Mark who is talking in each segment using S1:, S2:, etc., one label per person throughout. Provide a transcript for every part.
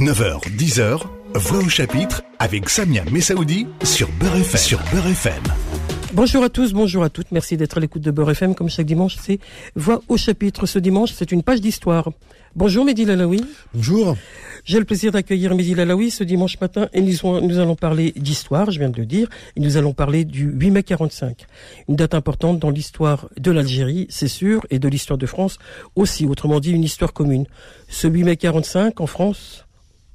S1: 9h, 10h, Voix au chapitre avec Samia Messaoudi sur Beurre FM. Sur Beurre FM.
S2: Bonjour à tous, bonjour à toutes. Merci d'être à l'écoute de Beurre FM. Comme chaque dimanche, c'est Voix au chapitre. Ce dimanche, c'est une page d'histoire. Bonjour Mehdi Lalaoui.
S3: Bonjour.
S2: J'ai le plaisir d'accueillir Mehdi Lalaoui ce dimanche matin et nous, nous allons parler d'histoire, je viens de le dire, et nous allons parler du 8 mai 45. Une date importante dans l'histoire de l'Algérie, c'est sûr, et de l'histoire de France aussi, autrement dit une histoire commune. Ce 8 mai 45 en France,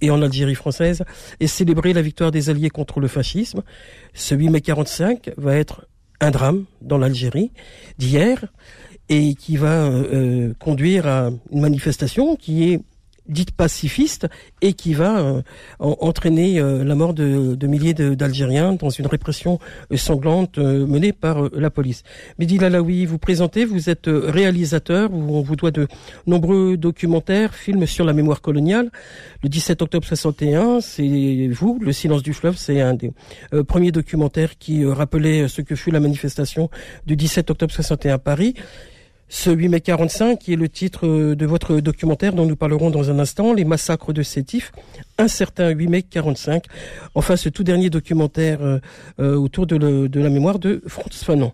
S2: et en Algérie française et célébrer la victoire des Alliés contre le fascisme. Ce 8 mai 45 va être un drame dans l'Algérie d'hier et qui va euh, euh, conduire à une manifestation qui est dite pacifiste et qui va euh, entraîner euh, la mort de, milliers d'Algériens dans une répression euh, sanglante menée par la police. Mehdi Lalaoui, vous présentez, vous êtes réalisateur, on vous doit de nombreux documentaires, films sur la mémoire coloniale. Le 17 octobre 61, c'est vous, Le silence du fleuve, c'est un des premiers documentaires qui rappelait ce que fut la manifestation du 17 octobre 61 à Paris. Ce 8 mai 45, qui est le titre euh, de votre documentaire dont nous parlerons dans un instant, Les massacres de Sétif, un certain 8 mai 45. Enfin, ce tout dernier documentaire euh, euh, autour de, la mémoire de Franz Fanon.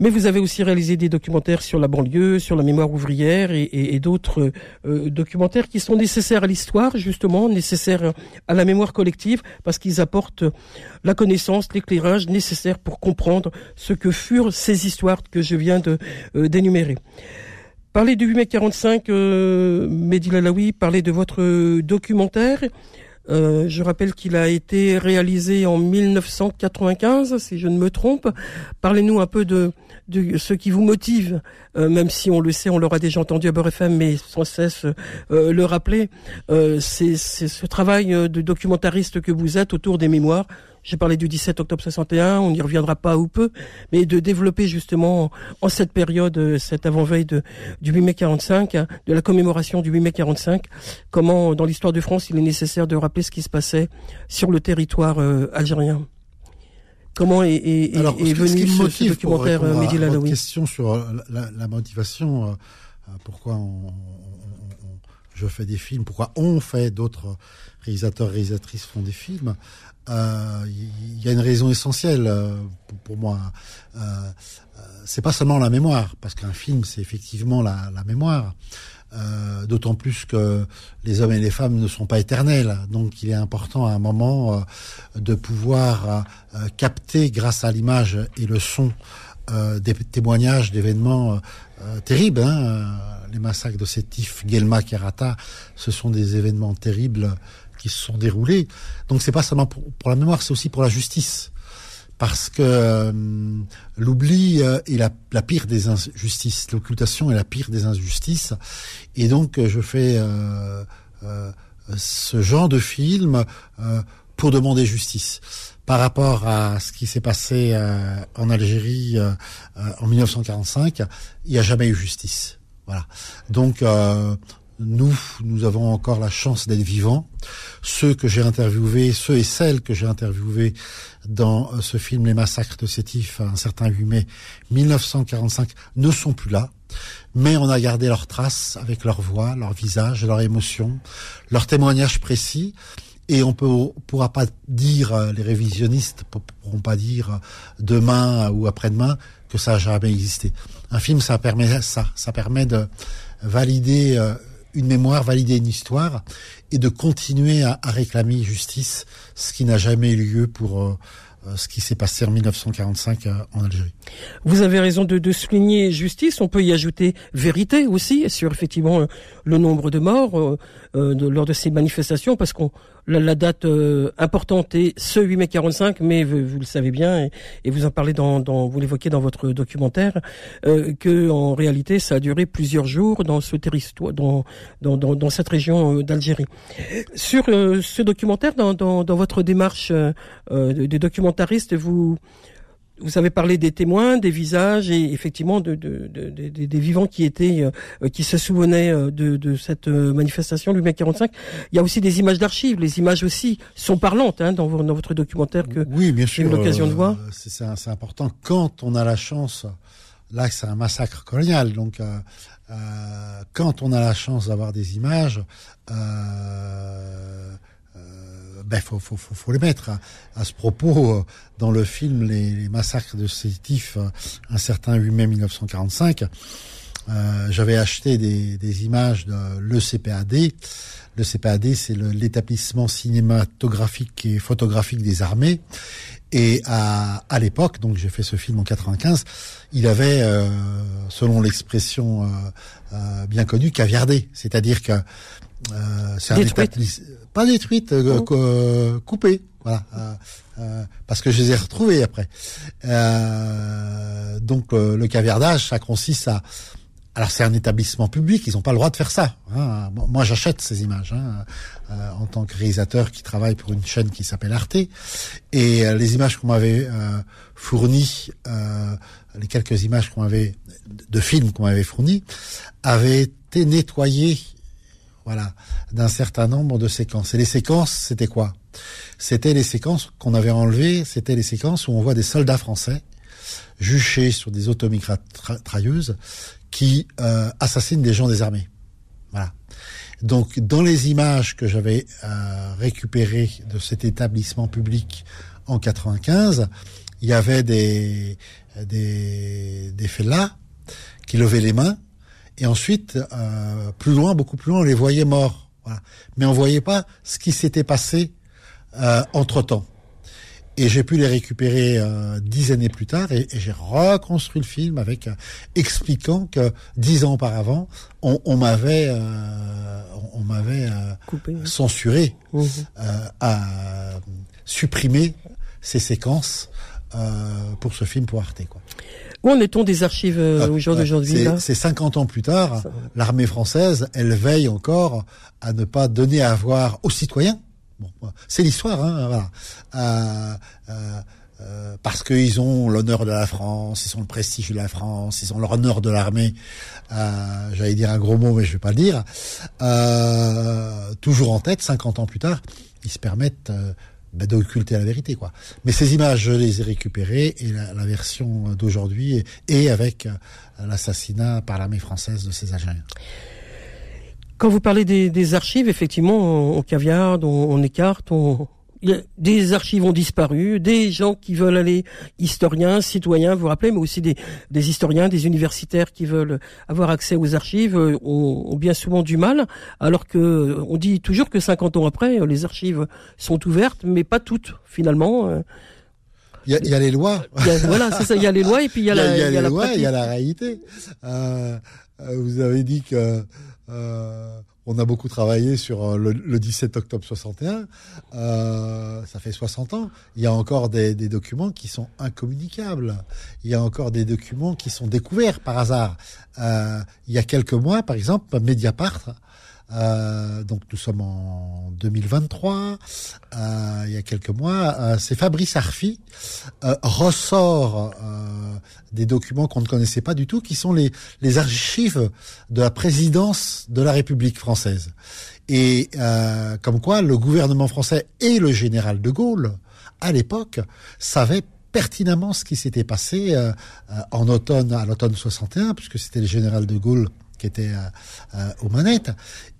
S2: Mais vous avez aussi réalisé des documentaires sur la banlieue, sur la mémoire ouvrière et, et, d'autres euh, documentaires qui sont nécessaires à l'histoire, justement, nécessaires à la mémoire collective, parce qu'ils apportent la connaissance, l'éclairage nécessaire pour comprendre ce que furent ces histoires que je viens de euh, d'énumérer. Parler du 8 mai 45, euh, Mehdi Lalaoui, parler de votre documentaire. Euh, je rappelle qu'il a été réalisé en 1995, si je ne me trompe. Parlez-nous un peu de, ce qui vous motive, euh, même si on le sait, on l'aura déjà entendu à Beurre mais sans cesse euh, le rappeler. c'est ce travail de documentariste que vous êtes autour des mémoires. J'ai parlé du 17 octobre 61, on n'y reviendra pas ou peu, mais de développer justement en cette période, cette avant-veille du 8 mai 45, hein, de la commémoration du 8 mai 45, comment dans l'histoire de France il est nécessaire de rappeler ce qui se passait sur le territoire euh, algérien. Comment est, est, est venu ce, ce, documentaire
S3: euh, Mehdi Lalaoui question sur euh, la, la motivation, pourquoi on, on, je fais des films, pourquoi on fait, d'autres réalisateurs, réalisatrices font des films il euh, y a une raison essentielle euh, pour, moi. Euh, c'est pas seulement la mémoire, parce qu'un film, c'est effectivement la, la mémoire. D'autant plus que les hommes et les femmes ne sont pas éternels, donc il est important à un moment de pouvoir capter, grâce à l'image et le son, des témoignages d'événements terribles. Hein. Les massacres de Sétif, Guelma, Kerata, ce sont des événements terribles qui se sont déroulés. Donc c'est pas seulement pour, la mémoire, c'est aussi pour la justice. Parce que euh, l'oubli euh, est la, la, pire des injustices, l'occultation est la pire des injustices. Et donc je fais euh, ce genre de film pour demander justice. Par rapport à ce qui s'est passé en Algérie en 1945, il n'y a jamais eu justice. Voilà. Donc nous, nous avons encore la chance d'être vivants. Ceux que j'ai interviewés, ceux et celles que j'ai interviewés dans euh, ce film Les Massacres de Sétif, un certain 8 mai 1945, ne sont plus là. Mais on a gardé leurs traces avec leur voix, leur visage, leur émotion, leurs témoignages précis. Et on peut, pourra pas dire, euh, les révisionnistes pourront pas dire euh, demain ou après-demain que ça n'a jamais existé. Un film, ça permet ça, ça permet de valider une mémoire, valider une histoire et de continuer à, réclamer justice, ce qui n'a jamais eu lieu pour euh, euh, ce qui s'est passé en 1945 euh, en Algérie.
S2: Vous avez raison de, de, souligner justice. On peut y ajouter vérité aussi sur effectivement le nombre de morts lors de ces manifestations, parce qu'on la, date euh, importante est ce 8 mai 45, mais vous, le savez bien, et, vous en parlez dans, dans vous l'évoquez dans votre documentaire, euh, que en réalité ça a duré plusieurs jours dans ce territoire, dans, dans, dans, dans cette région euh, d'Algérie. Sur euh, ce documentaire, dans, dans, votre démarche de, de documentariste, vous vous avez parlé des témoins, des visages et effectivement de, de, de, des vivants qui étaient, euh, qui se souvenaient euh, de, cette euh, manifestation du mai 45. Il y a aussi des images d'archives. Les images aussi sont parlantes hein, dans, dans, votre documentaire que
S3: oui, bien sûr,
S2: eu l'occasion de voir.
S3: C'est important quand on a la chance. Là, c'est un massacre colonial, donc quand on a la chance d'avoir des images, euh, ben faut, faut, faut, faut les mettre. À, ce propos, euh, dans le film Les, massacres de Sétif, euh, un certain 8 mai 1945, euh, j'avais acheté des, des images de l'ECPAD. Le CPAD, c'est l'établissement cinématographique et photographique des armées. Et à, à l'époque, donc j'ai fait ce film en 95, il avait, euh, selon l'expression euh, euh, bien connue, caviardé. C'est-à-dire que
S2: euh, c'est un
S3: pas détruite, euh, oh. coupée. Voilà, parce que je les ai retrouvés après. donc le caviardage, ça consiste à alors c'est un établissement public, ils n'ont pas le droit de faire ça. Hein. moi j'achète ces images hein, euh, en tant que réalisateur qui travaille pour une chaîne qui s'appelle Arte. Et euh, les images qu'on m'avait euh, fournies, euh, les quelques images qu'on m'avait de films qu'on m'avait fournis, avaient été nettoyées, voilà, d'un certain nombre de séquences. Et les séquences, c'était quoi? C'était les séquences qu'on avait enlevées. C'était les séquences où on voit des soldats français juchés sur des automitrailleuses qui euh, assassinent des gens désarmés. Voilà. Donc, dans les images que j'avais euh, récupérées de cet établissement public en 95, il y avait des des, des fellahs qui levaient les mains, et ensuite, euh, plus loin, beaucoup plus loin, on les voyait morts. Voilà. Mais on voyait pas ce qui s'était passé euh, entre temps. Et j'ai pu les récupérer euh, dix années plus tard et, j'ai reconstruit le film avec euh, expliquant que dix ans auparavant, on, m'avait on, m'avait euh, censuré, mmh. à supprimer ces séquences pour ce film pour Arte. Quoi.
S2: Où en est-on des archives au jour d'aujourd'hui
S3: C'est 50 ans plus tard, l'armée française, elle veille encore à ne pas donner à voir aux citoyens Bon, c'est l'histoire, hein, voilà. Euh, euh, euh, parce qu'ils ont l'honneur de la France, ils ont le prestige de la France, ils ont l'honneur de l'armée. Euh, J'allais dire un gros mot, mais je vais pas le dire. Euh, toujours en tête, 50 ans plus tard, ils se permettent euh, ben, d'occulter la vérité, quoi. Mais ces images, je les ai récupérées et la, version d'aujourd'hui est avec l'assassinat par l'armée française de ces Algériens.
S2: Quand vous parlez des, archives, effectivement, on, caviarde, on, écarte, on, des archives ont disparu, des gens qui veulent aller historiens, citoyens, vous vous rappelez, mais aussi des, des historiens, des universitaires qui veulent avoir accès aux archives euh, ont, ont, bien souvent du mal, alors que on dit toujours que 50 ans après, les archives sont ouvertes, mais pas toutes finalement. Euh.
S3: Il y, a, il y a les lois.
S2: voilà, c'est ça. Il y a les lois et puis il y a, la,
S3: il y a, il y a les lois, il y a la réalité. Euh, euh vous avez dit que euh, on a beaucoup travaillé sur euh, le, 17 octobre 61. Euh, ça fait 60 ans. Il y a encore des, documents qui sont incommunicables. Il y a encore des documents qui sont découverts par hasard. Euh, il y a quelques mois, par exemple, Mediapart euh, donc nous sommes en 2023. Euh, il y a quelques mois, euh, c'est Fabrice Arfi euh, ressort des documents qu'on ne connaissait pas du tout, qui sont les, les archives de la présidence de la République française. Et comme quoi, le gouvernement français et le général de Gaulle, à l'époque, savaient pertinemment ce qui s'était passé en automne, à l'automne 61, puisque c'était le général de Gaulle qui était euh, euh, aux manettes,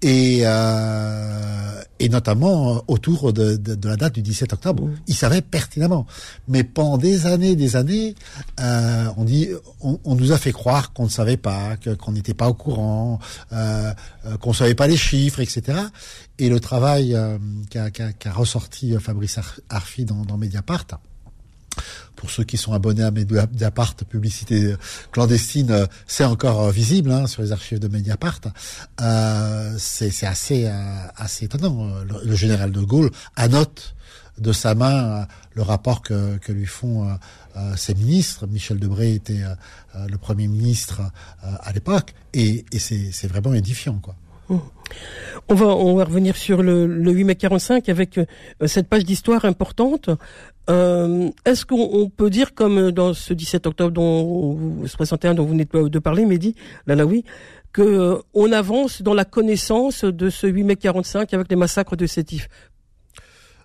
S3: et, euh, et notamment autour de, de, de, la date du 17 octobre. Mmh. Il savait pertinemment. Mais pendant des années, des années, on dit, on, on, nous a fait croire qu'on ne savait pas, qu'on n'était pas au courant, qu'on savait pas les chiffres, etc. Et le travail qu'a qu qu ressorti Fabrice Arfi dans, dans Mediapart, pour ceux qui sont abonnés à Mediapart, publicité clandestine, euh, c'est encore euh, visible hein, sur les archives de Mediapart. Euh, c'est assez euh, assez étonnant. Le, général de Gaulle annote de sa main le rapport que, que lui font euh, ses ministres. Michel Debré était le premier ministre à l'époque, et, et c'est vraiment édifiant, quoi.
S2: On va, on va revenir sur le, le 8 mai 45 avec cette page d'histoire importante. Euh, Est-ce qu'on peut dire, comme dans ce 17 octobre dont, 61 dont vous venez de parler, Mehdi Lalaoui, que euh, on avance dans la connaissance de ce 8 mai 45 avec les massacres de Sétif?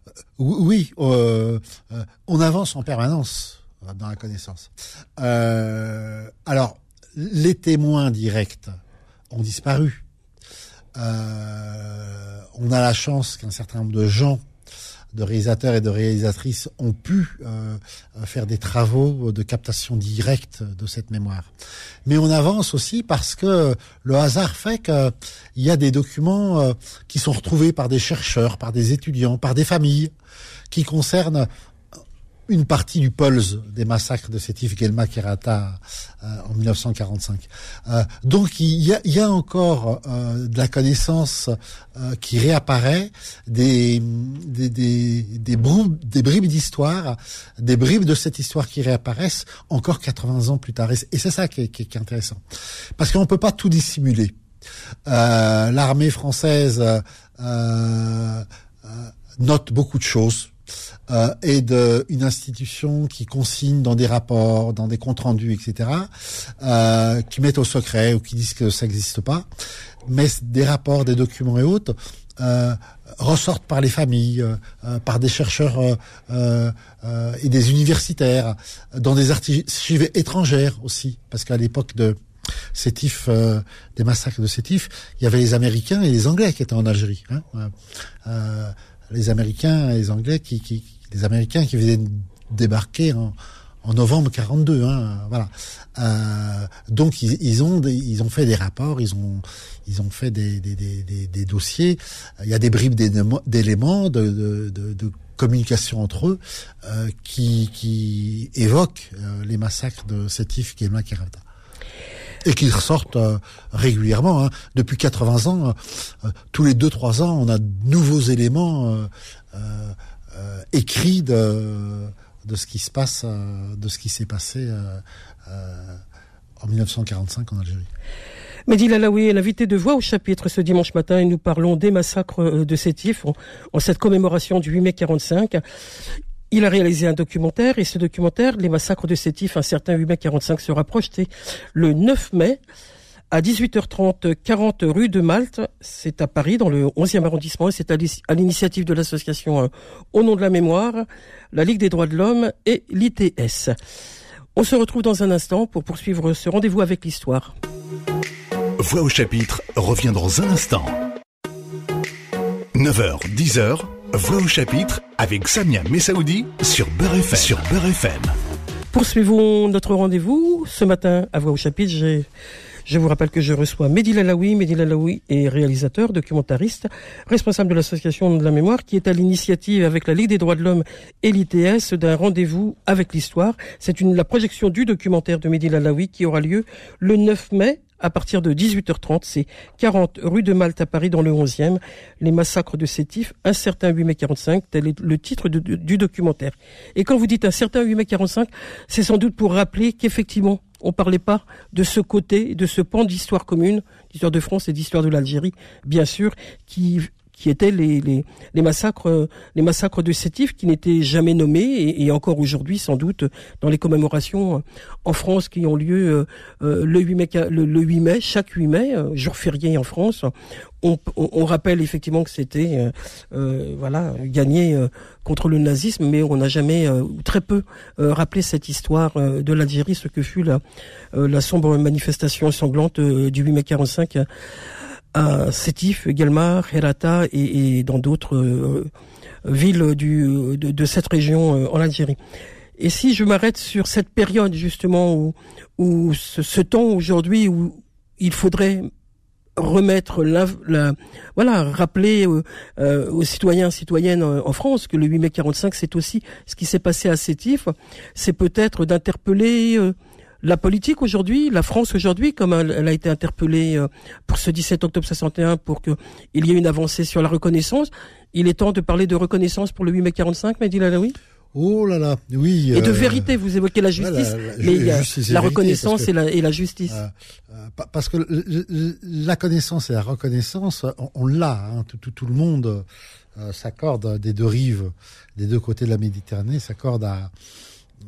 S3: Euh, Oui, euh, euh, on avance en permanence dans la connaissance. Euh, alors, les témoins directs ont disparu. on a la chance qu'un certain nombre de gens de réalisateurs et de réalisatrices ont pu euh, faire des travaux de captation directe de cette mémoire. Mais on avance aussi parce que le hasard fait qu'il y a des documents qui sont retrouvés par des chercheurs, par des étudiants, par des familles, qui concernent une partie du pulse des massacres de Sétif, Gelma, Kerata euh, en 1945. Euh, donc il y a, encore euh, de la connaissance euh, qui réapparaît, des, bribes, d'histoire, des bribes de cette histoire qui réapparaissent encore 80 ans plus tard. Et c'est ça qui est, qui est, intéressant. Parce qu'on ne peut pas tout dissimuler. L'armée française note beaucoup de choses euh, et de une institution qui consigne dans des rapports, dans des comptes rendus, etc., euh, qui mettent au secret ou qui disent que ça n'existe pas, mais des rapports, des documents et autres euh, ressortent par les familles, euh, euh par des chercheurs euh, euh, et des universitaires, dans des archives étrangères aussi, parce qu'à l'époque de Sétif, des massacres de Sétif, il y avait les Américains et les Anglais qui étaient en Algérie. Hein, les Américains et les Anglais qui, qui les Américains qui venaient débarquer en, en novembre 42. Hein, voilà. Euh, donc ils, ils, ont ils ont fait des rapports, ils ont ils ont fait des, des, des, des dossiers. Il y a des bribes d'éléments de, de, de, de, communication entre eux euh, qui, qui évoquent euh, les massacres de Sétif, Guéma, Kerata et qui ressortent euh, régulièrement. Hein. Depuis 80 ans, euh, euh, tous les 2-3 ans, on a de nouveaux éléments écrits de, de ce qui se passe, de ce qui s'est passé en 1945 en Algérie.
S2: Mehdi Lalaoui est l'invité de voix au chapitre ce dimanche matin et nous parlons des massacres de Sétif en, en cette commémoration du 8 mai 45. Il a réalisé un documentaire et ce documentaire, Les massacres de Sétif, un certain 8 mai 45, sera projeté le 9 mai à 18h30, 40 rue de Malte. C'est à Paris, dans le 11e arrondissement, et c'est à l'initiative de l'association euh, Au nom de la mémoire, la Ligue des droits de l'homme et l'ITS. On se retrouve dans un instant pour poursuivre ce rendez-vous avec l'histoire.
S1: Voix au chapitre revient dans un instant. 9h, 10h, Voix au chapitre avec Samia Messaoudi sur Beurre FM. Sur Beurre FM.
S2: Poursuivons notre rendez-vous. Ce matin, à Voix au chapitre, j'ai je vous rappelle que je reçois Mehdi Lalaoui. Mehdi Lalaoui est réalisateur, documentariste, responsable de l'association de la mémoire qui est à l'initiative avec la Ligue des droits de l'homme et l'ITS d'un rendez-vous avec l'histoire. C'est une, la projection du documentaire de Mehdi Lalaoui qui aura lieu le 9 mai à partir de 18h30. C'est 40 rue de Malte à Paris dans le 11e. Les massacres de Sétif, un certain 8 mai 45, tel est le titre du documentaire. Et quand vous dites un certain 8 mai 45, c'est sans doute pour rappeler qu'effectivement, on parlait pas de ce côté, de ce pan d'histoire commune, d'histoire de France et d'histoire de l'Algérie, bien sûr, qui qui étaient les, les, les, massacres les massacres de Sétif qui n'étaient jamais nommés et, encore aujourd'hui sans doute dans les commémorations en France qui ont lieu euh, le 8 mai le, 8 mai chaque 8 mai euh, jour férié en France. On, on, rappelle effectivement que c'était euh, euh voilà gagné contre le nazisme mais on n'a jamais ou très peu rappelé cette histoire de l'Algérie ce que fut la, la sombre manifestation sanglante du 8 mai 45 à Sétif, également, Herata et, dans d'autres euh, villes du, de, cette région euh, en Algérie. Et si je m'arrête sur cette période justement où, où ce, temps aujourd'hui où il faudrait remettre la, voilà rappeler euh, aux citoyens citoyennes en France que le 8 mai 45 c'est aussi ce qui s'est passé à Sétif c'est peut-être d'interpeller la politique aujourd'hui, la France aujourd'hui, comme elle, a été interpellée euh, pour ce 17 octobre 61 pour qu'il y ait une avancée sur la reconnaissance, il est temps de parler de reconnaissance pour le 8 mai 45, Mehdi Lalaoui?
S3: Oh là là, oui.
S2: Et de euh, vérité, vous évoquez la justice, mais il y a la reconnaissance et, la, et la justice.
S3: Euh, parce que la connaissance et la reconnaissance, on, l'a, hein, tout, tout, le monde s'accorde des deux rives, des deux côtés de la Méditerranée, s'accorde à,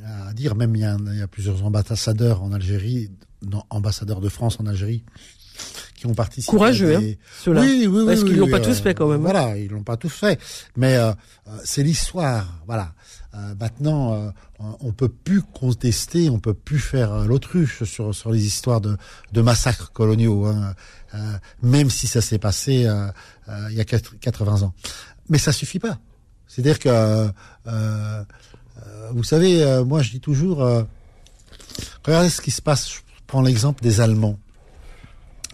S3: à dire, même il y, a, il y a plusieurs ambassadeurs en Algérie, non, ambassadeurs de France en Algérie, qui ont participé.
S2: Courageux, hein, ceux-là. Oui, oui, oui. Parce qu'ils l'ont pas tous fait quand même.
S3: Hein. Voilà, ils l'ont pas tous fait. Mais euh, euh, c'est l'histoire, voilà. Euh, maintenant, euh, on peut plus contester, on peut plus faire l'autruche sur sur les histoires de, de massacres coloniaux, hein, même si ça s'est passé il y a 80 ans. Mais ça suffit pas. C'est-à-dire que, vous savez, moi je dis toujours, regardez ce qui se passe. Je prends l'exemple des Allemands.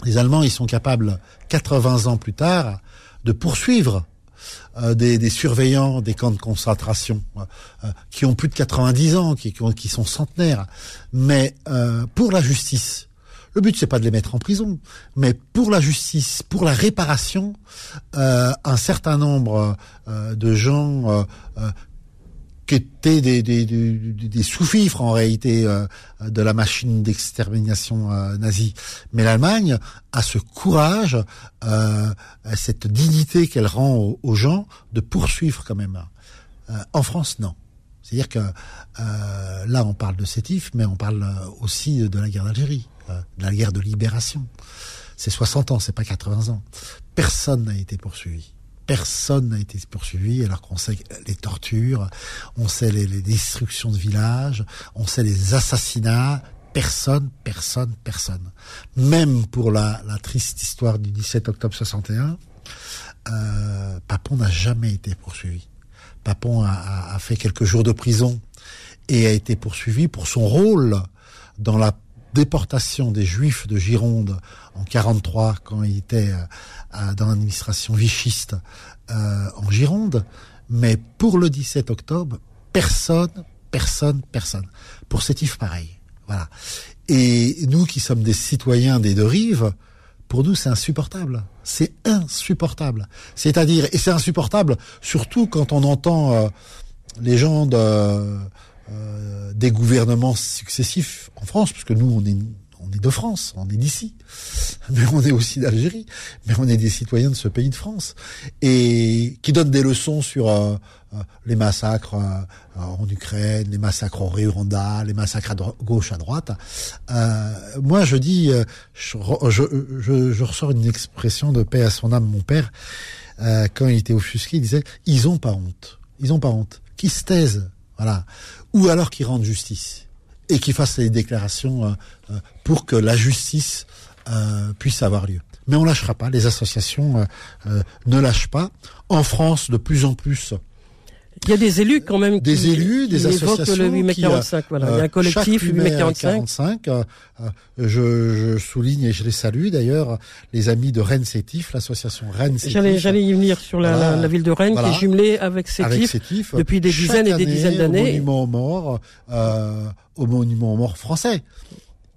S3: Les Allemands, ils sont capables, 80 ans plus tard, de poursuivre euh, des, surveillants des camps de concentration euh, qui ont plus de 90 ans, qui, sont centenaires. Mais euh, pour la justice, le but c'est pas de les mettre en prison, mais pour la justice, pour la réparation, un certain nombre de gens qui étaient des, des, des, sous-fifres en réalité euh, de la machine d'extermination euh, nazie. Mais l'Allemagne a ce courage, euh, cette dignité qu'elle rend aux, gens de poursuivre quand même. en France, non. C'est-à-dire que là, on parle de Sétif, mais on parle aussi de la guerre d'Algérie, de la guerre de libération. C'est 60 ans, c'est pas 80 ans. Personne n'a été poursuivi personne n'a été poursuivi alors qu'on sait les tortures, on sait les, destructions de villages, on sait les assassinats. Personne, personne, personne. Même pour la, triste histoire du 17 octobre 61, euh, Papon n'a jamais été poursuivi. Papon a, fait quelques jours de prison et a été poursuivi pour son rôle dans la déportation des Juifs de Gironde en 43 quand il était euh, dans l'administration vichiste euh, en Gironde, mais pour le 17 octobre, personne, personne, personne. Pour Sétif, pareil. Voilà. Et nous qui sommes des citoyens des deux rives, pour nous, c'est insupportable. C'est insupportable. C'est-à-dire, et c'est insupportable, surtout quand on entend euh, les gens de euh, des gouvernements successifs en France, parce que nous, on est, on est de France, on est d'ici, mais on est aussi d'Algérie, mais on est des citoyens de ce pays de France, et qui donnent des leçons sur euh, euh, les massacres en Ukraine, les massacres au Rwanda, les massacres à gauche, à droite. moi, je dis, je, ressors une expression de paix à son âme, mon père, quand il était offusqué, il disait, ils ont pas honte, ils ont pas honte, qui se taisent, voilà. Ou alors qu'ils rendent justice et qu'ils fassent des déclarations euh, euh, pour que la justice euh, puisse avoir lieu. Mais on lâchera pas, les associations ne lâchent pas. En France, de plus en plus,
S2: il y a des élus quand même
S3: des élus, des associations
S2: le 8 mai 45. voilà. il y a un collectif 8 mai 45.
S3: je, je, souligne et je les salue d'ailleurs les amis de Rennes Sétif, l'association Rennes Sétif.
S2: J'allais, j'allais y venir sur la, la, ville de Rennes qui est jumelée avec Sétif, depuis des dizaines et des dizaines d'années.
S3: Au monument aux morts, euh, au monument aux morts français.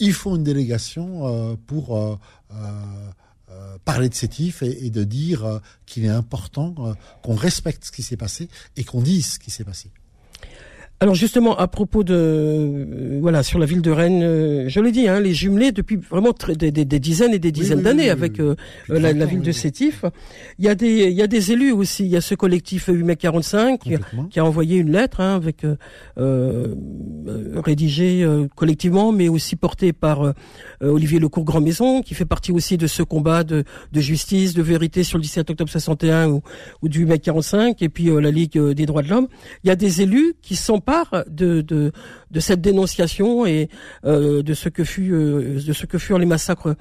S3: Ils font une délégation euh, pour euh, euh parler de Sétif et, de dire qu'il est important qu'on respecte ce qui s'est passé et qu'on dise ce qui s'est passé.
S2: Alors justement, à propos de euh, voilà sur la ville de Rennes, euh, je l'ai dit, hein, les jumelés depuis vraiment des, des, dizaines et des dizaines d'années avec euh, la, ville de Sétif. Il y a des il y a des élus aussi. Il y a ce collectif 8 mai 45 qui, a envoyé une lettre hein, avec rédigée collectivement, mais aussi portée par Olivier Lecourt Grand Maison, qui fait partie aussi de ce combat de, de justice, de vérité sur le 17 octobre 61 ou, ou du 8 mai 45, et puis la Ligue des droits de l'homme. Il y a des élus qui sont pas de, de, cette dénonciation et euh, de ce que fut euh, de ce que furent les massacres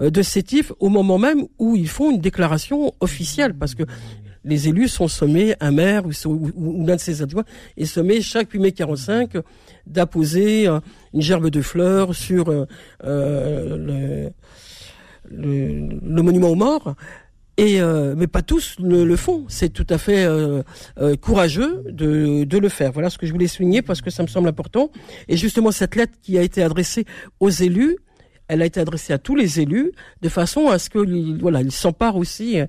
S2: euh, de Sétif au moment même où ils font une déclaration officielle parce que les élus sont sommés, un maire ou, l'un de ses adjoints est sommé chaque 8 mai 45 d'apposer une gerbe de fleurs sur le, monument aux morts. Et euh, mais pas tous ne le font. C'est tout à fait euh, euh, courageux de, de le faire. Voilà ce que je voulais souligner parce que ça me semble important. Et justement cette lettre qui a été adressée aux élus, elle a été adressée à tous les élus de façon à ce que voilà ils s'emparent aussi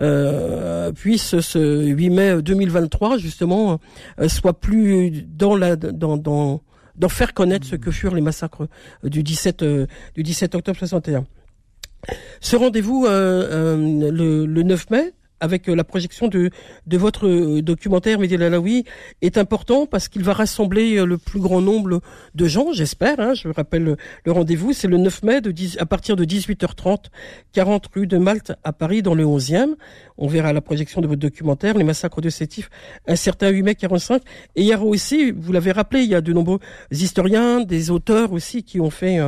S2: euh, puisse ce 8 mai 2023 justement soit plus dans la dans dans d'en faire connaître ce que furent les massacres du 17 du 17 octobre 61. Ce rendez-vous euh, euh, le, le 9 mai avec euh, la projection de, de votre documentaire Mehdi Lalaoui est important parce qu'il va rassembler le plus grand nombre de gens, j'espère. Hein, je rappelle le, rendez-vous, c'est le 9 mai de à partir de 18h30, 40 rue de Malte à Paris, dans le 11e. On verra la projection de votre documentaire, les massacres de Sétif, un certain 8 mai 45. Et aura aussi, vous l'avez rappelé, il y a de nombreux historiens, des auteurs aussi qui ont fait...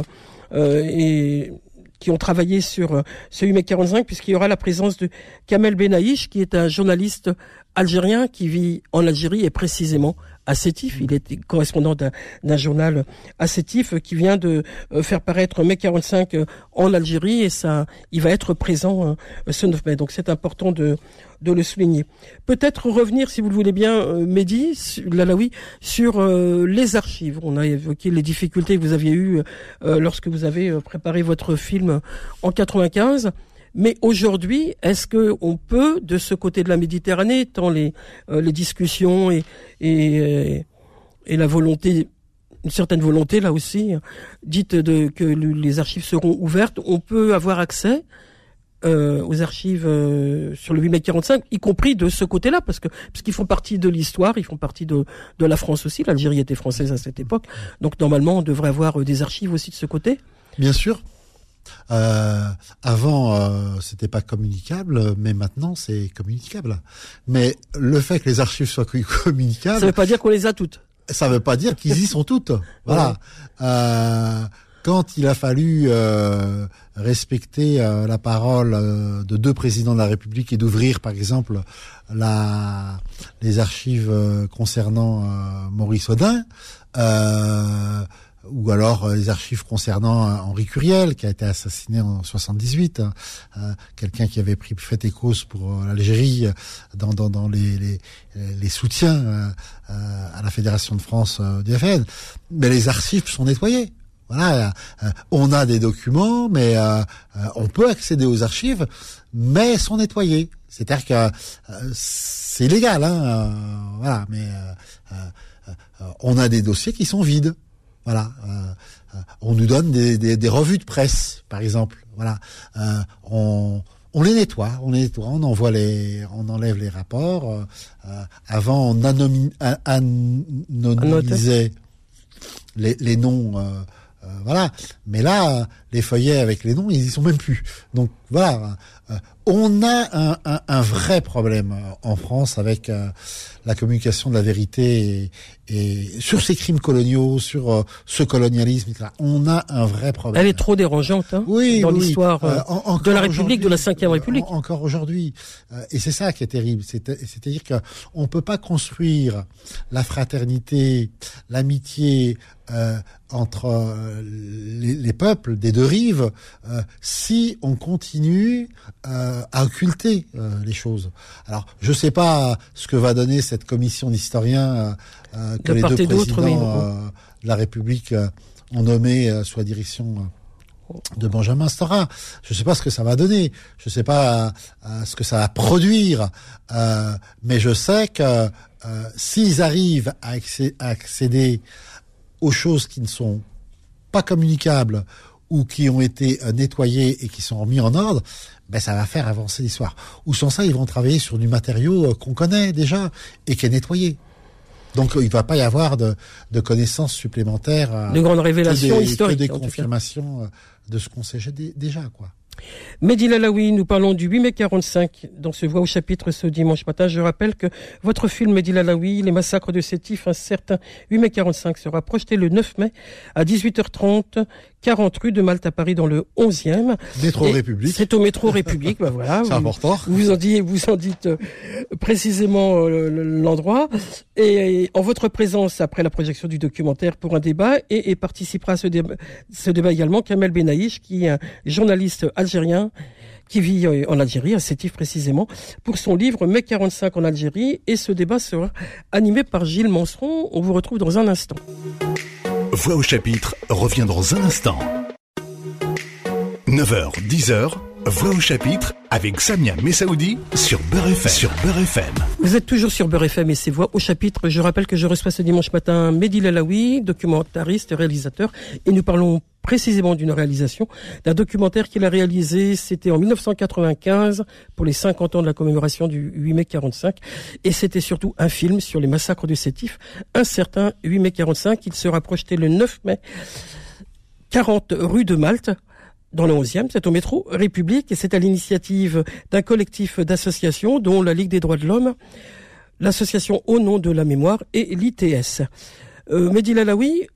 S2: Euh, et qui ont travaillé sur euh, ce 8 mai 45, puisqu'il y aura la présence de Kamel Benaïch, qui est un journaliste algérien qui vit en Algérie et précisément à Sétif. Il est correspondant d'un journal à Sétif qui vient de euh, faire paraître mai 45 euh, en Algérie et ça, il va être présent ce 9 mai. Donc c'est important de, de le souligner. Peut-être revenir, si vous le voulez bien, Mehdi, Lalaoui, sur les archives. On a évoqué les difficultés que vous aviez eues lorsque vous avez préparé votre film en 95. Mais aujourd'hui, est-ce que on peut, de ce côté de la Méditerranée, tant les, euh, discussions et, et, la volonté, une certaine volonté là aussi, dite de, que les archives seront ouvertes, on peut avoir accès euh, aux archives euh, sur le 8 mai 45, y compris de ce côté-là, parce que parce qu'ils font partie de l'histoire, ils font partie de, de la France aussi. L'Algérie était française à cette époque, donc normalement on devrait avoir des archives aussi de ce côté.
S3: Bien sûr, euh, avant, euh, c'était pas communicable, mais maintenant, c'est communicable. Mais le fait que les archives soient communicables,
S2: ça veut pas dire qu'on les a toutes.
S3: Ça veut pas dire qu'ils y sont toutes. Voilà. Euh, quand il a fallu euh, respecter euh, la parole euh, de deux présidents de la République et d'ouvrir, par exemple, la, les archives concernant Maurice Audin, ou alors euh, les archives concernant euh, Henri Curiel, qui a été assassiné en 78, hein, euh, quelqu'un qui avait pris fait et cause pour l'Algérie dans, dans, dans les, les, les, soutiens à la Fédération de France du FN. Mais les archives sont nettoyées. Voilà, on a des documents, mais on peut accéder aux archives, mais elles sont nettoyées. C'est-à-dire que c'est illégal, hein, voilà, mais on a des dossiers qui sont vides. Voilà. Euh, euh, on nous donne des, revues de presse, par exemple. Euh, on, les nettoie, on les nettoie, on les, on enlève les rapports. Avant, on anonymisait les, les noms. voilà. Mais là, les feuillets avec les noms, ils y sont même plus. Donc voilà. On a un, un, un, vrai problème en France avec la communication de la vérité et, sur ces crimes coloniaux, sur euh, ce colonialisme, etc. On a un vrai problème.
S2: Elle est trop dérangeante hein, oui, dans l'histoire euh, euh, de la République, de la Ve République.
S3: encore aujourd'hui. et c'est ça qui est terrible. C'est-à-dire qu'on ne peut pas construire la fraternité, l'amitié, euh, entre les, les, peuples des deux rives euh, si on continue euh, à occulter les choses. Alors, je ne sais pas ce que va donner cette commission d'historiens que les deux présidents de la République ont nommé sous la direction de Benjamin Stora. Je ne sais pas ce que ça va donner, je ne sais pas ce que ça va produire, mais je sais que s'ils arrivent à, accéder aux choses qui ne sont pas communicables ou qui ont été euh, nettoyées et qui sont remis en ordre, ben ça va faire avancer l'histoire. Ou sans ça, ils vont travailler sur du matériau euh, qu'on connaît déjà et qui est nettoyé. Donc il ne va pas y avoir de, de connaissances supplémentaires.
S2: Euh, de grandes révélations historiques.
S3: Que des confirmations de ce qu'on sait déjà, quoi.
S2: Mehdi Lalaoui, nous parlons du 8 mai 45 dans ce Voix au chapitre ce dimanche matin. Je rappelle que votre film Mehdi Lalaoui, Les massacres de Sétif, un certain 8 mai 45 sera projeté le 9 mai à 18h30, 40 rue de Malte à Paris dans le 11e.
S3: Métro République.
S2: C'est au métro République, bah voilà.
S3: C'est important.
S2: Vous en dites, vous en dites euh, précisément euh, l'endroit. Et, en votre présence après la projection du documentaire pour un débat et, participera à ce débat, ce débat également Kamel Benaïch qui est un journaliste algérien qui vit euh, en Algérie, à Sétif précisément, pour son livre Mai 45 en Algérie. Et ce débat sera animé par Gilles Manseron. On vous retrouve dans un instant.
S1: Voix au chapitre revient dans un instant. 9h, 10h, Voix au chapitre avec Samia Messaoudi sur Beurre FM. Sur Beurre FM.
S2: Vous êtes toujours sur Beurre FM et c'est Voix au chapitre. Je rappelle que je reçois ce dimanche matin Mehdi Lalaoui, documentariste, réalisateur, et nous parlons précisément d'une réalisation d'un documentaire qu'il a réalisé, c'était en 1995 pour les 50 ans de la commémoration du 8 mai 45 et c'était surtout un film sur les massacres de Sétif, un certain 8 mai 45, il sera projeté le 9 mai 40 rue de Malte dans le 11e, c'est au métro République et c'est à l'initiative d'un collectif d'associations dont la Ligue des droits de l'homme, l'association Au nom de la mémoire et l'ITS. Euh, Mehdi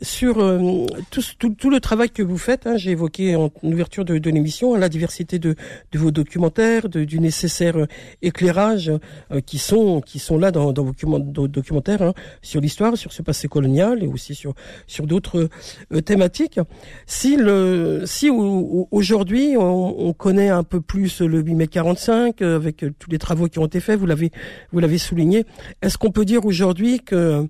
S2: sur euh, tout, tout, le travail que vous faites, hein, j'ai évoqué en ouverture de, de l'émission hein, la diversité de, vos documentaires, de, du nécessaire euh, éclairage euh, qui sont qui sont là dans, dans vos documentaires hein, sur l'histoire, sur ce passé colonial et aussi sur sur d'autres thématiques. Si le si aujourd'hui on, on, connaît un peu plus le 8 mai 45 avec tous les travaux qui ont été faits, vous l'avez vous l'avez souligné, est-ce qu'on peut dire aujourd'hui que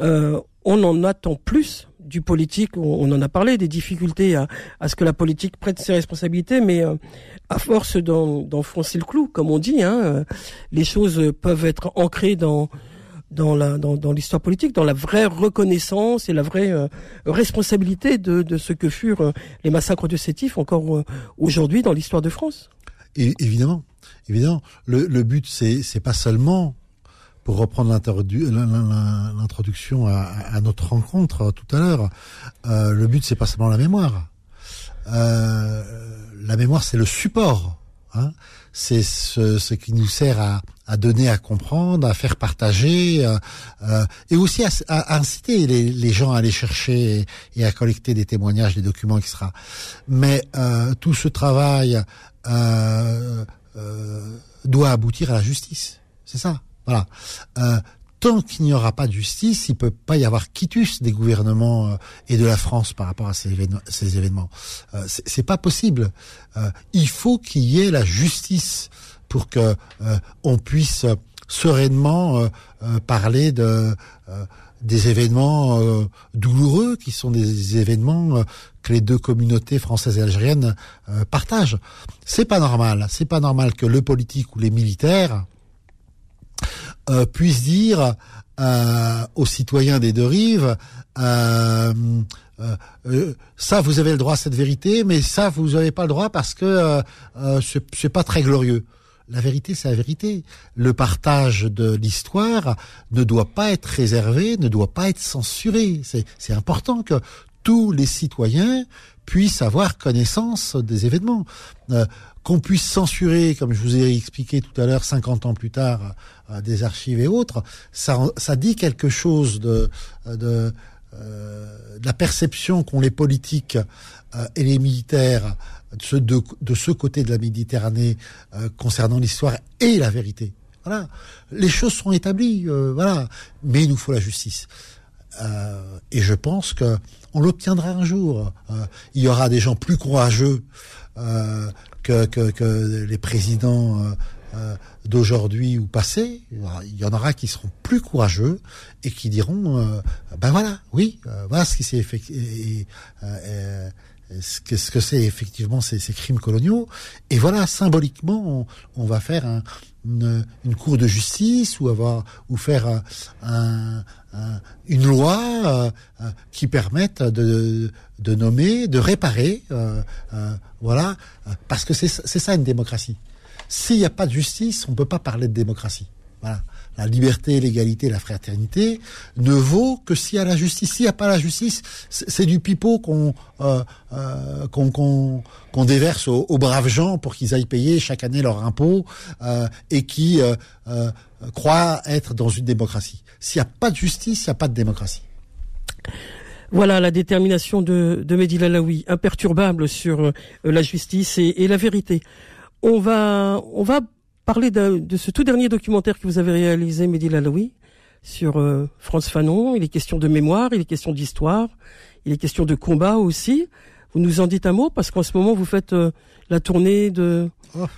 S2: euh, on en attend plus du politique. On, en a parlé des difficultés à, ce que la politique prête ses responsabilités, mais euh, à force d'enfoncer le clou, comme on dit, hein, euh, les choses peuvent être ancrées dans dans la dans, l'histoire politique, dans la vraie reconnaissance et la vraie responsabilité de, ce que furent les massacres de Sétif encore aujourd'hui dans l'histoire de France.
S3: Évidemment, évidemment, le, le but c'est c'est pas seulement pour reprendre l'introduction à, notre rencontre euh, tout à l'heure, euh, le but c'est pas seulement la mémoire. Euh, la mémoire c'est le support. Hein. c'est ce, qui nous sert à, donner, à comprendre, à faire partager, et aussi à, inciter les, gens à aller chercher et, à collecter des témoignages, des documents, etc. Mais tout ce travail doit aboutir à la justice. C'est ça. Voilà. Euh, tant qu'il n'y aura pas de justice, il peut pas y avoir quitus des gouvernements euh, et de la France par rapport à ces événements. Ces événements. Euh, c'est pas possible. Euh, il faut qu'il y ait la justice pour que on puisse sereinement parler de des événements douloureux qui sont des événements que les deux communautés françaises et algériennes partagent. C'est pas normal. C'est pas normal que le politique ou les militaires euh, puisse dire euh, aux citoyens des deux rives euh, ça vous avez le droit à cette vérité, mais ça vous n'avez pas le droit parce que c'est pas très glorieux. La vérité, c'est la vérité. Le partage de l'histoire ne doit pas être réservé, ne doit pas être censuré. C'est important que tous les citoyens puissent avoir connaissance des événements qu'on puisse censurer, comme je vous ai expliqué tout à l'heure, 50 ans plus tard, euh, des archives et autres, ça, ça dit quelque chose de, de, euh, de la perception qu'ont les politiques euh, et les militaires de ce, de, de, ce côté de la Méditerranée concernant l'histoire et la vérité. Voilà, les choses sont établies, voilà, mais il nous faut la justice. et je pense que on l'obtiendra un jour. il y aura des gens plus courageux que, les présidents euh, euh, d'aujourd'hui ou passés, il y en aura qui seront plus courageux et qui diront, euh, ben voilà, oui, voilà ce qui s'est effectué ce que ce que c'est effectivement ces, crimes coloniaux et voilà symboliquement on, va faire un, une, cour de justice ou avoir ou faire un, une loi euh, euh, qui permette de, nommer, de réparer, euh, voilà, parce que c'est ça une démocratie. S'il n'y a pas de justice, on ne peut pas parler de démocratie. Voilà. La liberté, l'égalité, la fraternité ne vaut que s'il y a la justice. S'il n'y a pas la justice, c'est du pipeau qu'on qu'on déverse aux, braves gens pour qu'ils aillent payer chaque année leur impôt et qui croient être dans une démocratie. S'il n'y a pas de justice, il n'y a pas de démocratie.
S2: Voilà la détermination de, de Mehdi imperturbable sur euh, la justice et, la vérité. On va parler de, ce tout dernier documentaire que vous avez réalisé, Mehdi Lalaoui, sur euh, France Fanon. Il est question de mémoire, il est question d'histoire, il est question de combat aussi. Vous nous en dites un mot parce qu'en ce moment vous faites euh, la tournée de,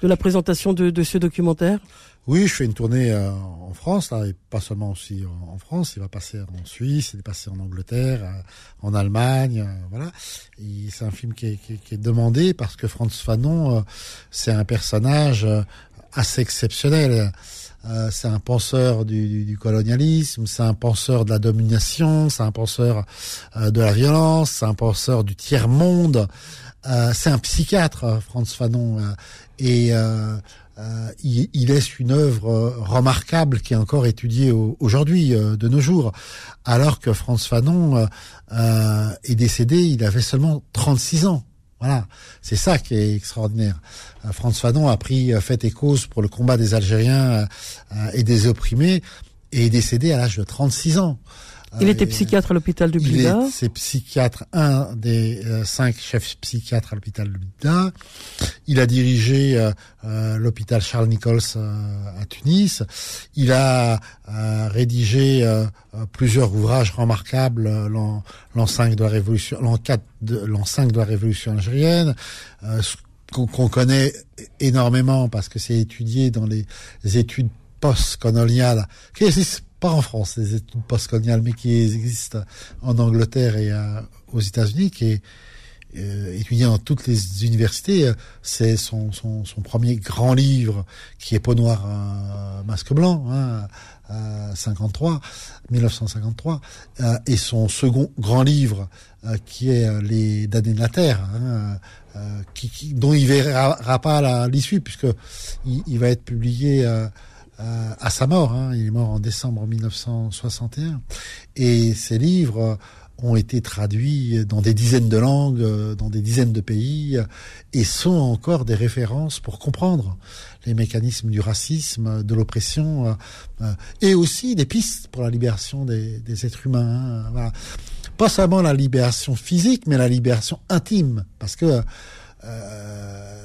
S2: de la présentation de, de ce documentaire.
S3: Oui, je fais une tournée euh, en France, et pas seulement aussi en, France. Il va passer en Suisse, il est passé en Angleterre, euh, en Allemagne, voilà. C'est un film qui est, qui est, demandé parce que Franz Fanon, c'est un personnage assez exceptionnel. c'est un penseur du, du, colonialisme, c'est un penseur de la domination, c'est un penseur de la violence, c'est un penseur du tiers monde. c'est un psychiatre, Franz Fanon, et euh, il, laisse une œuvre euh, remarquable qui est encore étudiée aujourd'hui, euh, de nos jours. Alors que Franz Fanon est décédé, il avait seulement 36 ans. Voilà, c'est ça qui est extraordinaire. Franz Fanon a pris fait et cause pour le combat des Algériens et des opprimés et est décédé à l'âge de 36 ans.
S2: Il était psychiatre à l'hôpital de Blida.
S3: C'est psychiatre, un des cinq chefs psychiatres à l'hôpital de Blida. Il a dirigé l'hôpital Charles Nichols à Tunis. Il a rédigé plusieurs ouvrages remarquables, l'an 5 de la révolution, l'an 4 de l'an 5 de la révolution algérienne qu'on connaît énormément parce que c'est étudié dans les études post-coloniales, qui n'existent pas en France, les études post-coloniales, mais qui existent en Angleterre et aux États-Unis, qui est euh, étudié dans toutes les universités. C'est son, son, son, premier grand livre, qui est Peau noire, euh, masque blanc, hein, 53, 1953, euh, et son second grand livre, euh, qui est euh, Les damnés de la Terre, hein, qui, dont il verra pas l'issue, puisque il, va être publié à sa mort. Hein, il est mort en décembre 1961, et ces livres ont été traduits dans des dizaines de langues, dans des dizaines de pays, et sont encore des références pour comprendre les mécanismes du racisme, de l'oppression, euh, euh, et aussi des pistes pour la libération des, êtres humains. Hein. Pas seulement la libération physique, mais la libération intime, parce que euh,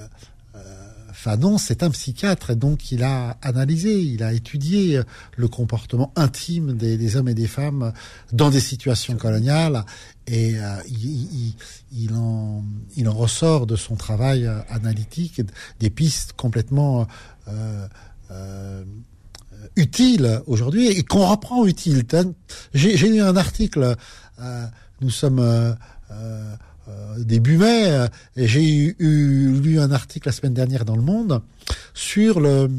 S3: Fanon, c'est un psychiatre, et donc il a analysé, il a étudié le comportement intime des, hommes et des femmes dans des situations coloniales, et il, en, il en ressort de son travail analytique des pistes complètement euh, utiles aujourd'hui et qu'on reprend utile. J'ai lu un article, euh, nous sommes euh, euh, début mai, euh, j'ai eu, lu un article la semaine dernière dans Le Monde sur le,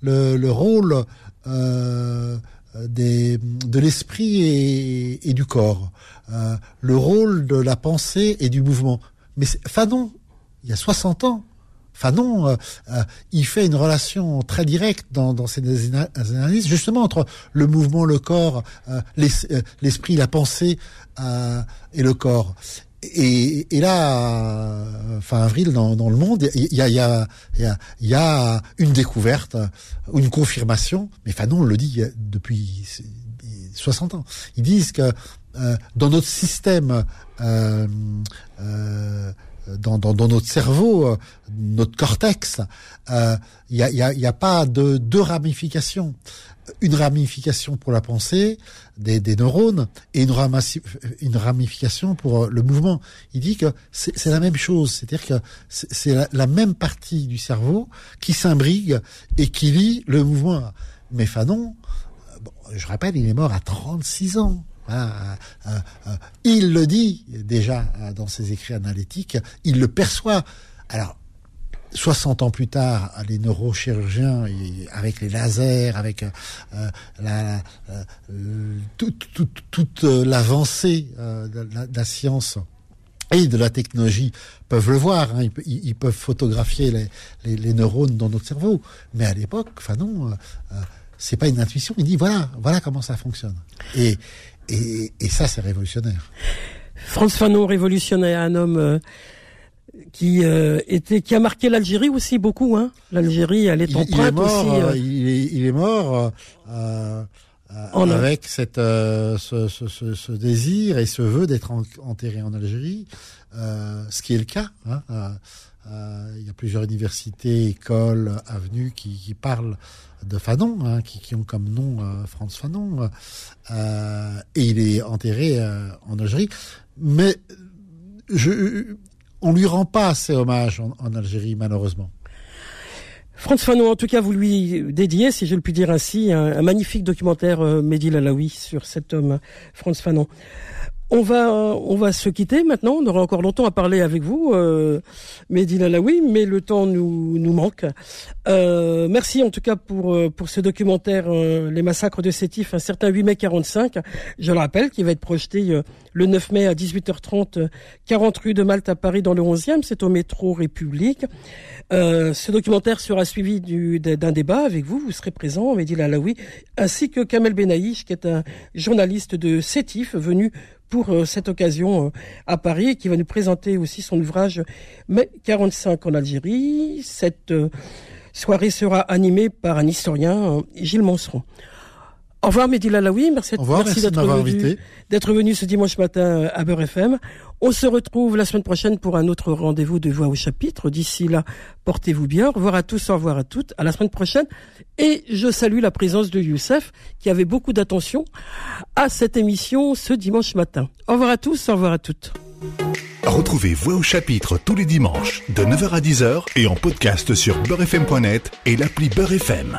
S3: le, rôle euh, des, de l'esprit et, du corps, euh, le rôle de la pensée et du mouvement. Mais Fanon, il y a 60 ans, Fanon, euh, il fait une relation très directe dans, dans ses analyses, justement entre le mouvement, le corps, l'esprit, la pensée et le corps. Et, et, là, fin avril, dans, dans le monde, il y a, y, a, y, a, y a une découverte, une confirmation, mais Fanon le dit depuis 60 ans. Ils disent que euh, dans notre système, euh, euh, dans, dans, dans, notre cerveau, notre cortex, il n'y a, y a, y a, pas de deux ramifications une ramification pour la pensée des, des neurones et une, ramification pour euh, le mouvement. Il dit que c'est la même chose, c'est-à-dire que c'est la, même partie du cerveau qui s'imbrigue et qui lie le mouvement. Mais Fanon, euh, bon, je rappelle, il est mort à 36 ans. Euh, il le dit déjà dans ses écrits analytiques, il le perçoit. Alors, 60 ans plus tard, les neurochirurgiens, avec les lasers, avec euh, euh, toute, l'avancée euh, de, la, science et de la technologie peuvent le voir. Hein. ils, peuvent photographier les, neurones dans notre cerveau. Mais à l'époque, enfin non, c'est pas une intuition. Il dit voilà, voilà comment ça fonctionne. Et, et ça, c'est révolutionnaire.
S2: Franz Fanon, révolutionnaire, un homme qui euh, était qui a marqué l'Algérie aussi beaucoup hein l'Algérie elle est empreinte aussi
S3: euh, euh. il, est, il est mort euh, avec cette ce, ce, ce, ce, désir et ce vœu d'être enterré en Algérie ce qui est le cas hein, il y a plusieurs universités écoles avenues qui, qui parlent de Fanon hein, qui, ont comme nom Franz Fanon et il est enterré en Algérie mais je on lui rend pas assez hommage en, Algérie, malheureusement.
S2: Franz Fanon, en tout cas, vous lui dédiez, si je le puis dire ainsi, un, magnifique documentaire euh, Mehdi Lalaoui sur cet homme, Franz Fanon. On va, on va se quitter maintenant. On aura encore longtemps à parler avec vous, euh, Mehdi Lalaoui, mais le temps nous, nous manque. Euh, merci en tout cas pour, euh, pour ce documentaire euh, Les massacres de Sétif, un certain 8 mai 45. Je le rappelle, qui va être projeté le 9 mai à 18h30, 40 rue de Malte à Paris dans le 11e. C'est au métro République. ce documentaire sera suivi d'un débat avec vous. Vous serez présent, Mehdi Lalaoui, ainsi que Kamel Benaïch, qui est un journaliste de Sétif, venu pour euh, cette occasion euh, à Paris et qui va nous présenter aussi son ouvrage Mai 45 en Algérie. Cette euh, soirée sera animée par un historien, Gilles Manseron. Au revoir Mehdi Lalaoui, merci,
S3: merci, d'être venu,
S2: d'être venu ce dimanche matin à Beurre FM. On se retrouve la semaine prochaine pour un autre rendez-vous de Voix au chapitre. D'ici là, portez-vous bien. Au revoir à tous, au revoir à toutes. À la semaine prochaine. Et je salue la présence de Youssef qui avait beaucoup d'attention à cette émission ce dimanche matin. Au revoir à tous, au revoir à toutes.
S1: Retrouvez Voix au chapitre tous les dimanches de 9h à 10h et en podcast sur beurrefm.net et l'appli Beurre FM.